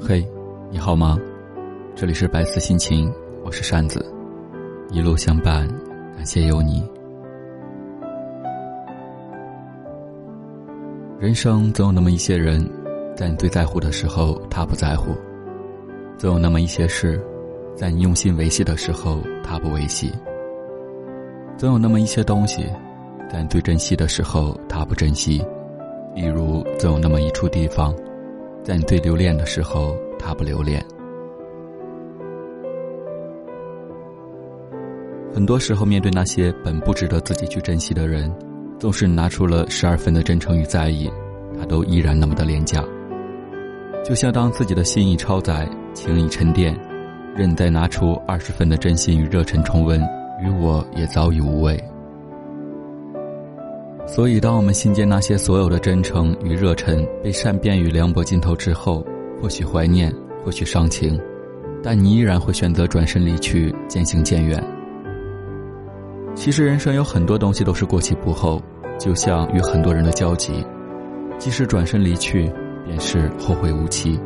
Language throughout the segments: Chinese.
嘿，你好吗？这里是白色心情，我是扇子，一路相伴，感谢有你。人生总有那么一些人，在你最在乎的时候他不在乎；总有那么一些事，在你用心维系的时候他不维系；总有那么一些东西，在你最珍惜的时候他不珍惜。例如，总有那么一处地方。在你最留恋的时候，他不留恋。很多时候，面对那些本不值得自己去珍惜的人，纵使拿出了十二分的真诚与在意，他都依然那么的廉价。就像当自己的心意超载，情意沉淀，任再拿出二十分的真心与热忱重温，与我也早已无味。所以，当我们心间那些所有的真诚与热忱被善变与凉薄浸透之后，或许怀念，或许伤情，但你依然会选择转身离去，渐行渐远。其实，人生有很多东西都是过期不候，就像与很多人的交集，即使转身离去，便是后会无期。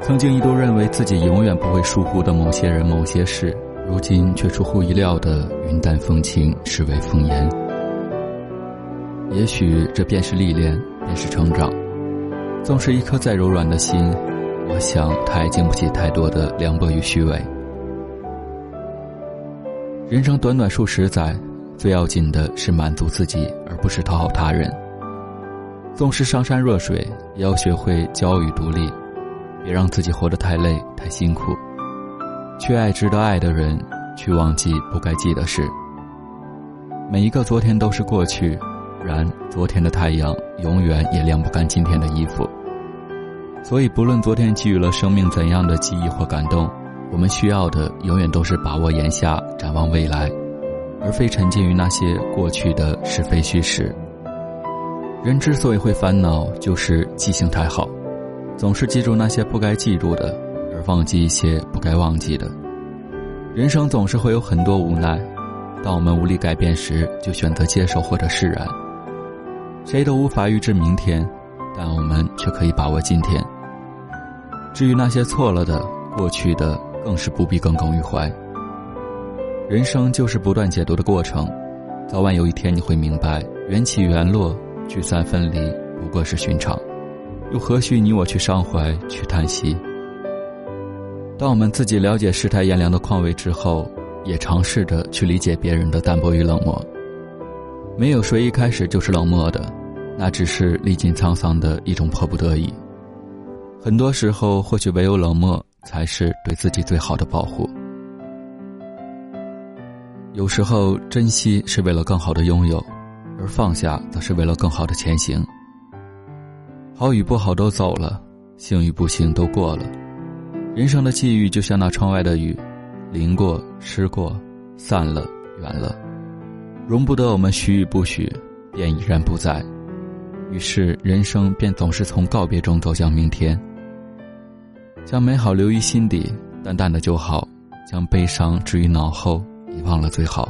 曾经一度认为自己永远不会疏忽的某些人、某些事，如今却出乎意料的云淡风轻，视为风言。也许这便是历练，便是成长。纵是一颗再柔软的心，我想它也经不起太多的凉薄与虚伪。人生短短数十载，最要紧的是满足自己，而不是讨好他人。纵是上山若水，也要学会骄傲与独立，别让自己活得太累、太辛苦。去爱值得爱的人，去忘记不该记的事。每一个昨天都是过去。然，昨天的太阳永远也晾不干今天的衣服。所以，不论昨天给予了生命怎样的记忆或感动，我们需要的永远都是把握眼下，展望未来，而非沉浸于那些过去的是非虚实。人之所以会烦恼，就是记性太好，总是记住那些不该记住的，而忘记一些不该忘记的。人生总是会有很多无奈，当我们无力改变时，就选择接受或者释然。谁都无法预知明天，但我们却可以把握今天。至于那些错了的、过去的，更是不必耿耿于怀。人生就是不断解读的过程，早晚有一天你会明白，缘起缘落、聚散分离不过是寻常，又何须你我去伤怀、去叹息？当我们自己了解世态炎凉的况味之后，也尝试着去理解别人的淡薄与冷漠。没有谁一开始就是冷漠的，那只是历尽沧桑的一种迫不得已。很多时候，或许唯有冷漠才是对自己最好的保护。有时候，珍惜是为了更好的拥有，而放下则是为了更好的前行。好与不好都走了，幸与不幸都过了。人生的际遇就像那窗外的雨，淋过、湿过、散了、远了。容不得我们许与不许，便已然不在。于是人生便总是从告别中走向明天。将美好留于心底，淡淡的就好；将悲伤置于脑后，遗忘了最好。